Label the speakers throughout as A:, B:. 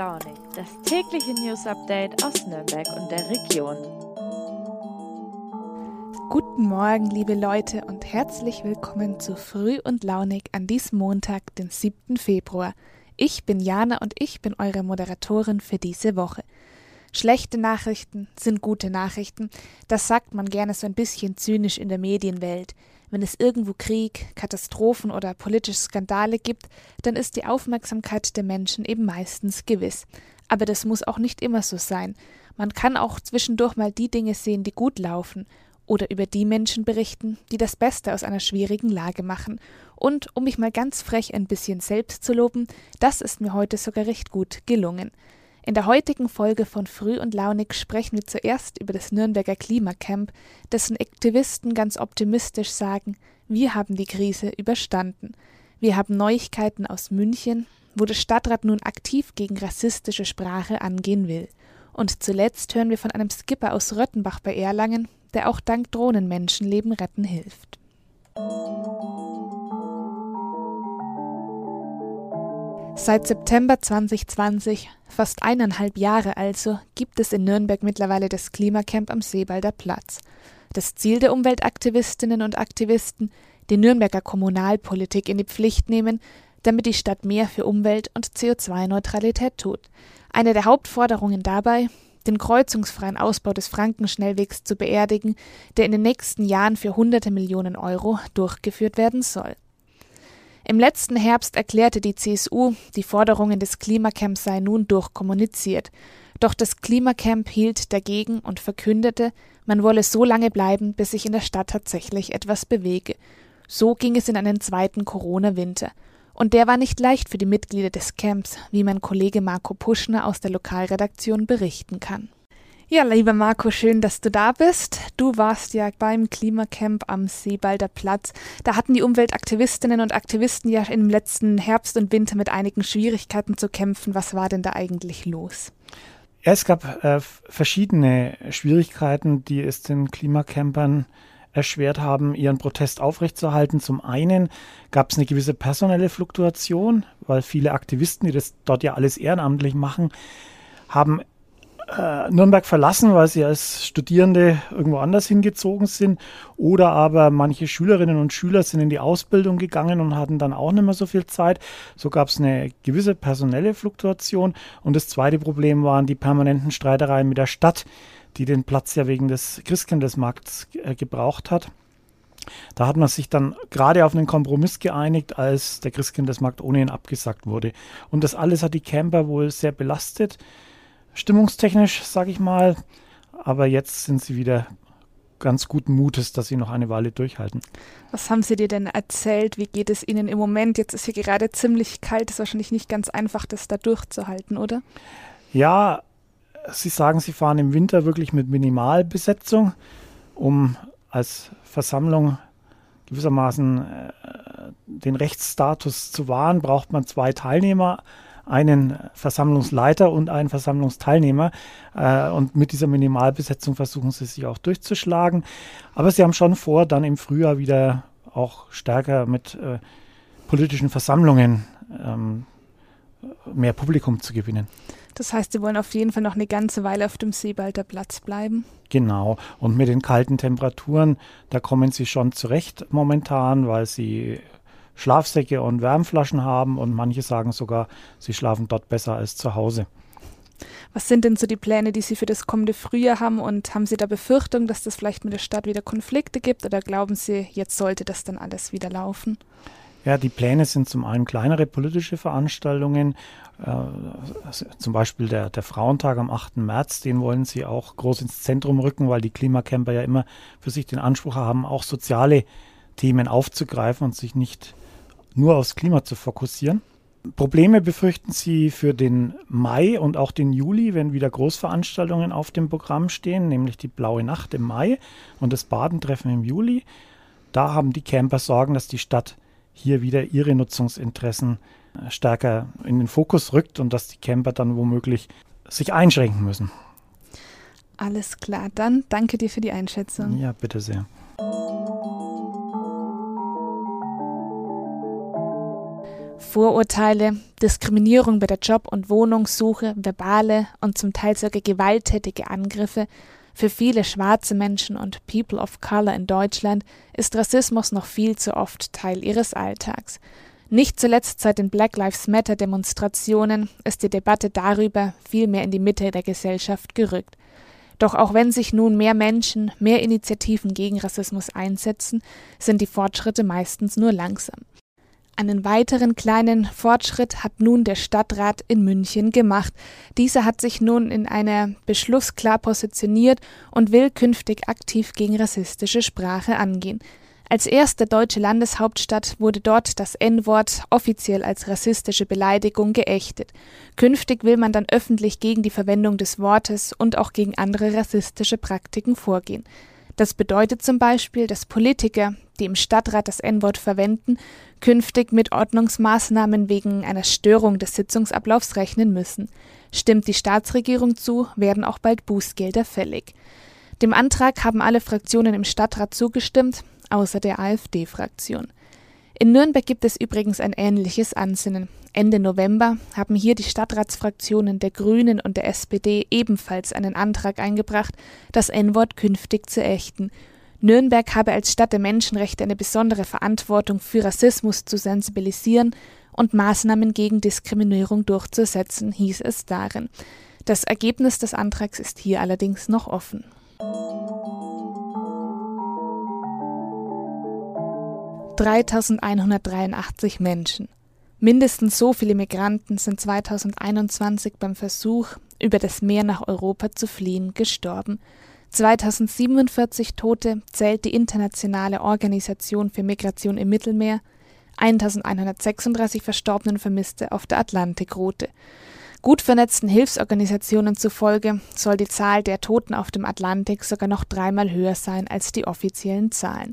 A: Launig, das tägliche News Update aus Nürnberg und der Region.
B: Guten Morgen, liebe Leute, und herzlich willkommen zu Früh und Launig an diesem Montag, den 7. Februar. Ich bin Jana und ich bin eure Moderatorin für diese Woche. Schlechte Nachrichten sind gute Nachrichten, das sagt man gerne so ein bisschen zynisch in der Medienwelt. Wenn es irgendwo Krieg, Katastrophen oder politische Skandale gibt, dann ist die Aufmerksamkeit der Menschen eben meistens gewiss. Aber das muss auch nicht immer so sein. Man kann auch zwischendurch mal die Dinge sehen, die gut laufen, oder über die Menschen berichten, die das Beste aus einer schwierigen Lage machen. Und um mich mal ganz frech ein bisschen selbst zu loben, das ist mir heute sogar recht gut gelungen. In der heutigen Folge von Früh und Launig sprechen wir zuerst über das Nürnberger Klimacamp, dessen Aktivisten ganz optimistisch sagen, wir haben die Krise überstanden. Wir haben Neuigkeiten aus München, wo der Stadtrat nun aktiv gegen rassistische Sprache angehen will. Und zuletzt hören wir von einem Skipper aus Röttenbach bei Erlangen, der auch dank Drohnen Menschenleben retten hilft. Seit September 2020, fast eineinhalb Jahre also, gibt es in Nürnberg mittlerweile das Klimacamp am Seebalder Platz. Das Ziel der Umweltaktivistinnen und Aktivisten, die Nürnberger Kommunalpolitik in die Pflicht nehmen, damit die Stadt mehr für Umwelt- und CO2-Neutralität tut. Eine der Hauptforderungen dabei, den kreuzungsfreien Ausbau des Frankenschnellwegs zu beerdigen, der in den nächsten Jahren für hunderte Millionen Euro durchgeführt werden soll. Im letzten Herbst erklärte die CSU, die Forderungen des Klimacamps seien nun durchkommuniziert. Doch das Klimacamp hielt dagegen und verkündete, man wolle so lange bleiben, bis sich in der Stadt tatsächlich etwas bewege. So ging es in einen zweiten Corona-Winter. Und der war nicht leicht für die Mitglieder des Camps, wie mein Kollege Marco Puschner aus der Lokalredaktion berichten kann. Ja, lieber Marco, schön, dass du da bist. Du warst ja beim Klimacamp am Seebalder Platz. Da hatten die Umweltaktivistinnen und Aktivisten ja im letzten Herbst und Winter mit einigen Schwierigkeiten zu kämpfen. Was war denn da eigentlich los?
C: Ja, es gab äh, verschiedene Schwierigkeiten, die es den Klimacampern erschwert haben, ihren Protest aufrechtzuerhalten. Zum einen gab es eine gewisse personelle Fluktuation, weil viele Aktivisten, die das dort ja alles ehrenamtlich machen, haben äh, Nürnberg verlassen, weil sie als Studierende irgendwo anders hingezogen sind. Oder aber manche Schülerinnen und Schüler sind in die Ausbildung gegangen und hatten dann auch nicht mehr so viel Zeit. So gab es eine gewisse personelle Fluktuation. Und das zweite Problem waren die permanenten Streitereien mit der Stadt, die den Platz ja wegen des Christkindlesmarkts äh, gebraucht hat. Da hat man sich dann gerade auf einen Kompromiss geeinigt, als der Christkindlesmarkt ohnehin abgesagt wurde. Und das alles hat die Camper wohl sehr belastet stimmungstechnisch, sage ich mal. Aber jetzt sind sie wieder ganz guten Mutes, dass sie noch eine Weile durchhalten.
B: Was haben sie dir denn erzählt? Wie geht es ihnen im Moment? Jetzt ist hier gerade ziemlich kalt, ist wahrscheinlich nicht ganz einfach, das da durchzuhalten, oder?
C: Ja, sie sagen, sie fahren im Winter wirklich mit Minimalbesetzung, um als Versammlung gewissermaßen äh, den Rechtsstatus zu wahren, braucht man zwei Teilnehmer einen Versammlungsleiter und einen Versammlungsteilnehmer. Äh, und mit dieser Minimalbesetzung versuchen sie sich auch durchzuschlagen. Aber sie haben schon vor, dann im Frühjahr wieder auch stärker mit äh, politischen Versammlungen ähm, mehr Publikum zu gewinnen.
B: Das heißt, Sie wollen auf jeden Fall noch eine ganze Weile auf dem Seebalder Platz bleiben.
C: Genau. Und mit den kalten Temperaturen, da kommen Sie schon zurecht momentan, weil Sie Schlafsäcke und Wärmflaschen haben und manche sagen sogar, sie schlafen dort besser als zu Hause.
B: Was sind denn so die Pläne, die Sie für das kommende Frühjahr haben und haben Sie da Befürchtung, dass das vielleicht mit der Stadt wieder Konflikte gibt oder glauben Sie, jetzt sollte das dann alles wieder laufen?
C: Ja, die Pläne sind zum einen kleinere politische Veranstaltungen, äh, zum Beispiel der, der Frauentag am 8. März, den wollen sie auch groß ins Zentrum rücken, weil die Klimacamper ja immer für sich den Anspruch haben, auch soziale Themen aufzugreifen und sich nicht nur aufs Klima zu fokussieren. Probleme befürchten sie für den Mai und auch den Juli, wenn wieder Großveranstaltungen auf dem Programm stehen, nämlich die Blaue Nacht im Mai und das Badentreffen im Juli. Da haben die Camper Sorgen, dass die Stadt hier wieder ihre Nutzungsinteressen äh, stärker in den Fokus rückt und dass die Camper dann womöglich sich einschränken müssen.
B: Alles klar, dann danke dir für die Einschätzung.
C: Ja, bitte sehr.
B: Vorurteile, Diskriminierung bei der Job- und Wohnungssuche, verbale und zum Teil sogar gewalttätige Angriffe, für viele schwarze Menschen und People of Color in Deutschland ist Rassismus noch viel zu oft Teil ihres Alltags. Nicht zuletzt seit den Black Lives Matter Demonstrationen ist die Debatte darüber viel mehr in die Mitte der Gesellschaft gerückt. Doch auch wenn sich nun mehr Menschen, mehr Initiativen gegen Rassismus einsetzen, sind die Fortschritte meistens nur langsam. Einen weiteren kleinen Fortschritt hat nun der Stadtrat in München gemacht. Dieser hat sich nun in einer Beschluss klar positioniert und will künftig aktiv gegen rassistische Sprache angehen. Als erste deutsche Landeshauptstadt wurde dort das N-Wort offiziell als rassistische Beleidigung geächtet. Künftig will man dann öffentlich gegen die Verwendung des Wortes und auch gegen andere rassistische Praktiken vorgehen. Das bedeutet zum Beispiel, dass Politiker, die im Stadtrat das N-Wort verwenden, künftig mit Ordnungsmaßnahmen wegen einer Störung des Sitzungsablaufs rechnen müssen. Stimmt die Staatsregierung zu, werden auch bald Bußgelder fällig. Dem Antrag haben alle Fraktionen im Stadtrat zugestimmt, außer der AfD-Fraktion. In Nürnberg gibt es übrigens ein ähnliches Ansinnen. Ende November haben hier die Stadtratsfraktionen der Grünen und der SPD ebenfalls einen Antrag eingebracht, das N-Wort künftig zu ächten. Nürnberg habe als Stadt der Menschenrechte eine besondere Verantwortung für Rassismus zu sensibilisieren und Maßnahmen gegen Diskriminierung durchzusetzen, hieß es darin. Das Ergebnis des Antrags ist hier allerdings noch offen. 3183 Menschen. Mindestens so viele Migranten sind 2021 beim Versuch, über das Meer nach Europa zu fliehen, gestorben. 2047 Tote zählt die Internationale Organisation für Migration im Mittelmeer, 1136 Verstorbenen Vermisste auf der Atlantikroute. Gut vernetzten Hilfsorganisationen zufolge soll die Zahl der Toten auf dem Atlantik sogar noch dreimal höher sein als die offiziellen Zahlen.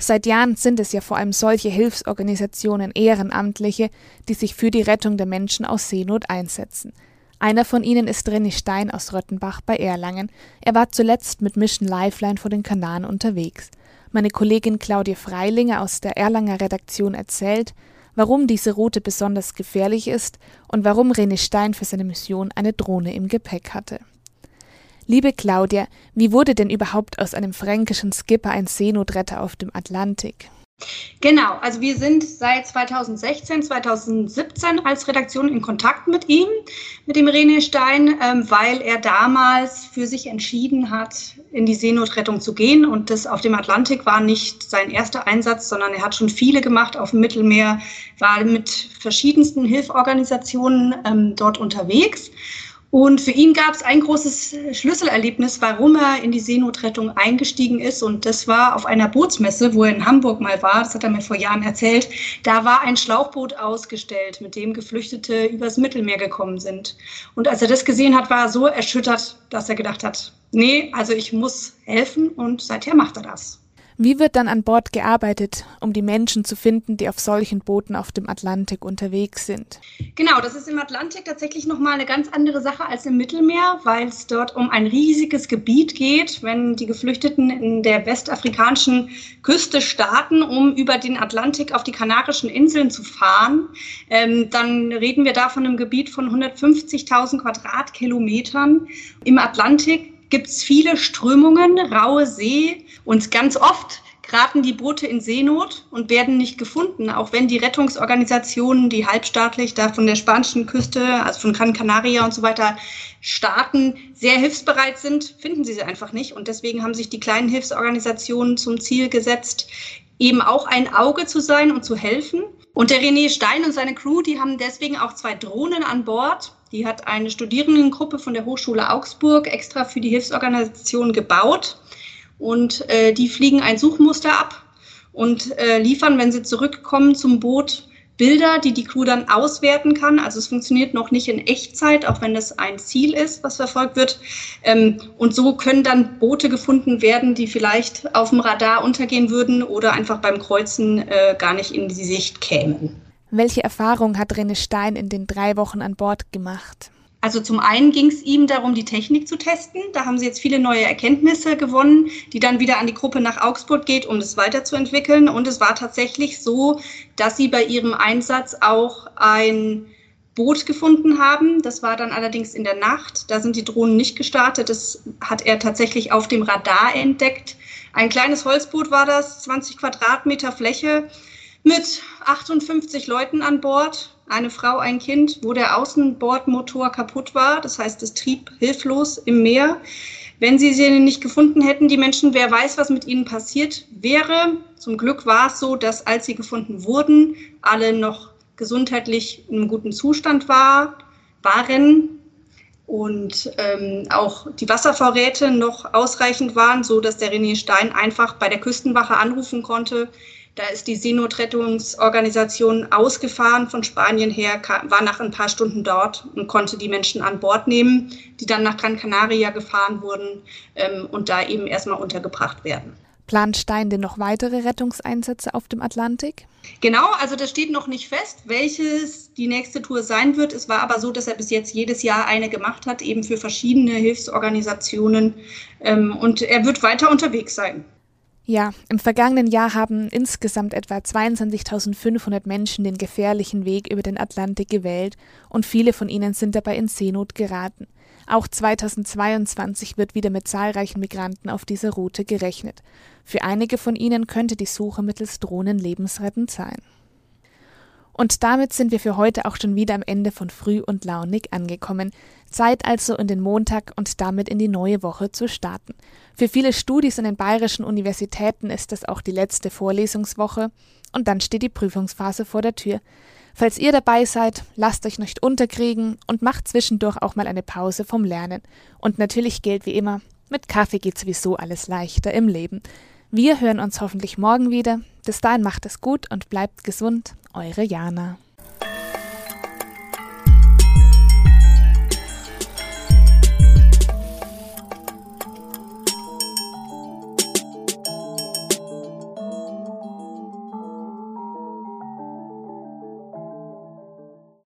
B: Seit Jahren sind es ja vor allem solche Hilfsorganisationen Ehrenamtliche, die sich für die Rettung der Menschen aus Seenot einsetzen. Einer von ihnen ist René Stein aus Röttenbach bei Erlangen. Er war zuletzt mit Mission Lifeline vor den Kanaren unterwegs. Meine Kollegin Claudia Freilinger aus der Erlanger Redaktion erzählt, warum diese Route besonders gefährlich ist und warum René Stein für seine Mission eine Drohne im Gepäck hatte. Liebe Claudia, wie wurde denn überhaupt aus einem fränkischen Skipper ein Seenotretter auf dem Atlantik?
D: Genau, also wir sind seit 2016, 2017 als Redaktion in Kontakt mit ihm, mit dem René Stein, ähm, weil er damals für sich entschieden hat, in die Seenotrettung zu gehen. Und das auf dem Atlantik war nicht sein erster Einsatz, sondern er hat schon viele gemacht auf dem Mittelmeer, war mit verschiedensten Hilfsorganisationen ähm, dort unterwegs. Und für ihn gab es ein großes Schlüsselerlebnis, warum er in die Seenotrettung eingestiegen ist. Und das war auf einer Bootsmesse, wo er in Hamburg mal war. Das hat er mir vor Jahren erzählt. Da war ein Schlauchboot ausgestellt, mit dem Geflüchtete übers Mittelmeer gekommen sind. Und als er das gesehen hat, war er so erschüttert, dass er gedacht hat, nee, also ich muss helfen. Und seither macht er das.
B: Wie wird dann an Bord gearbeitet, um die Menschen zu finden, die auf solchen Booten auf dem Atlantik unterwegs sind?
D: Genau, das ist im Atlantik tatsächlich nochmal eine ganz andere Sache als im Mittelmeer, weil es dort um ein riesiges Gebiet geht. Wenn die Geflüchteten in der westafrikanischen Küste starten, um über den Atlantik auf die Kanarischen Inseln zu fahren, ähm, dann reden wir da von einem Gebiet von 150.000 Quadratkilometern im Atlantik gibt es viele Strömungen, raue See und ganz oft geraten die Boote in Seenot und werden nicht gefunden, auch wenn die Rettungsorganisationen, die halbstaatlich da von der spanischen Küste, also von Gran Canaria und so weiter starten, sehr hilfsbereit sind, finden sie sie einfach nicht. Und deswegen haben sich die kleinen Hilfsorganisationen zum Ziel gesetzt, eben auch ein Auge zu sein und zu helfen. Und der René Stein und seine Crew, die haben deswegen auch zwei Drohnen an Bord, die hat eine Studierendengruppe von der Hochschule Augsburg extra für die Hilfsorganisation gebaut. Und äh, die fliegen ein Suchmuster ab und äh, liefern, wenn sie zurückkommen zum Boot, Bilder, die die Crew dann auswerten kann. Also es funktioniert noch nicht in Echtzeit, auch wenn es ein Ziel ist, was verfolgt wird. Ähm, und so können dann Boote gefunden werden, die vielleicht auf dem Radar untergehen würden oder einfach beim Kreuzen äh, gar nicht in die Sicht kämen.
B: Welche Erfahrung hat René Stein in den drei Wochen an Bord gemacht?
D: Also zum einen ging es ihm darum, die Technik zu testen. Da haben sie jetzt viele neue Erkenntnisse gewonnen, die dann wieder an die Gruppe nach Augsburg geht, um das weiterzuentwickeln. Und es war tatsächlich so, dass sie bei ihrem Einsatz auch ein Boot gefunden haben. Das war dann allerdings in der Nacht. Da sind die Drohnen nicht gestartet. Das hat er tatsächlich auf dem Radar entdeckt. Ein kleines Holzboot war das, 20 Quadratmeter Fläche mit 58 Leuten an Bord eine Frau, ein Kind, wo der Außenbordmotor kaputt war. Das heißt, es trieb hilflos im Meer. Wenn sie sie nicht gefunden hätten, die Menschen, wer weiß, was mit ihnen passiert wäre. Zum Glück war es so, dass als sie gefunden wurden, alle noch gesundheitlich in einem guten Zustand war, waren und ähm, auch die Wasservorräte noch ausreichend waren, so dass der René Stein einfach bei der Küstenwache anrufen konnte, da ist die Seenotrettungsorganisation ausgefahren von Spanien her, war nach ein paar Stunden dort und konnte die Menschen an Bord nehmen, die dann nach Gran Canaria gefahren wurden ähm, und da eben erstmal untergebracht werden.
B: Plant Stein denn noch weitere Rettungseinsätze auf dem Atlantik?
D: Genau, also das steht noch nicht fest, welches die nächste Tour sein wird. Es war aber so, dass er bis jetzt jedes Jahr eine gemacht hat, eben für verschiedene Hilfsorganisationen. Ähm, und er wird weiter unterwegs sein.
B: Ja, im vergangenen Jahr haben insgesamt etwa 22.500 Menschen den gefährlichen Weg über den Atlantik gewählt und viele von ihnen sind dabei in Seenot geraten. Auch 2022 wird wieder mit zahlreichen Migranten auf dieser Route gerechnet. Für einige von ihnen könnte die Suche mittels Drohnen lebensrettend sein. Und damit sind wir für heute auch schon wieder am Ende von Früh und Launig angekommen. Zeit also in den Montag und damit in die neue Woche zu starten. Für viele Studis an den bayerischen Universitäten ist das auch die letzte Vorlesungswoche und dann steht die Prüfungsphase vor der Tür. Falls ihr dabei seid, lasst euch nicht unterkriegen und macht zwischendurch auch mal eine Pause vom Lernen. Und natürlich gilt wie immer, mit Kaffee geht sowieso alles leichter im Leben. Wir hören uns hoffentlich morgen wieder. Bis dahin macht es gut und bleibt gesund. Eure Jana.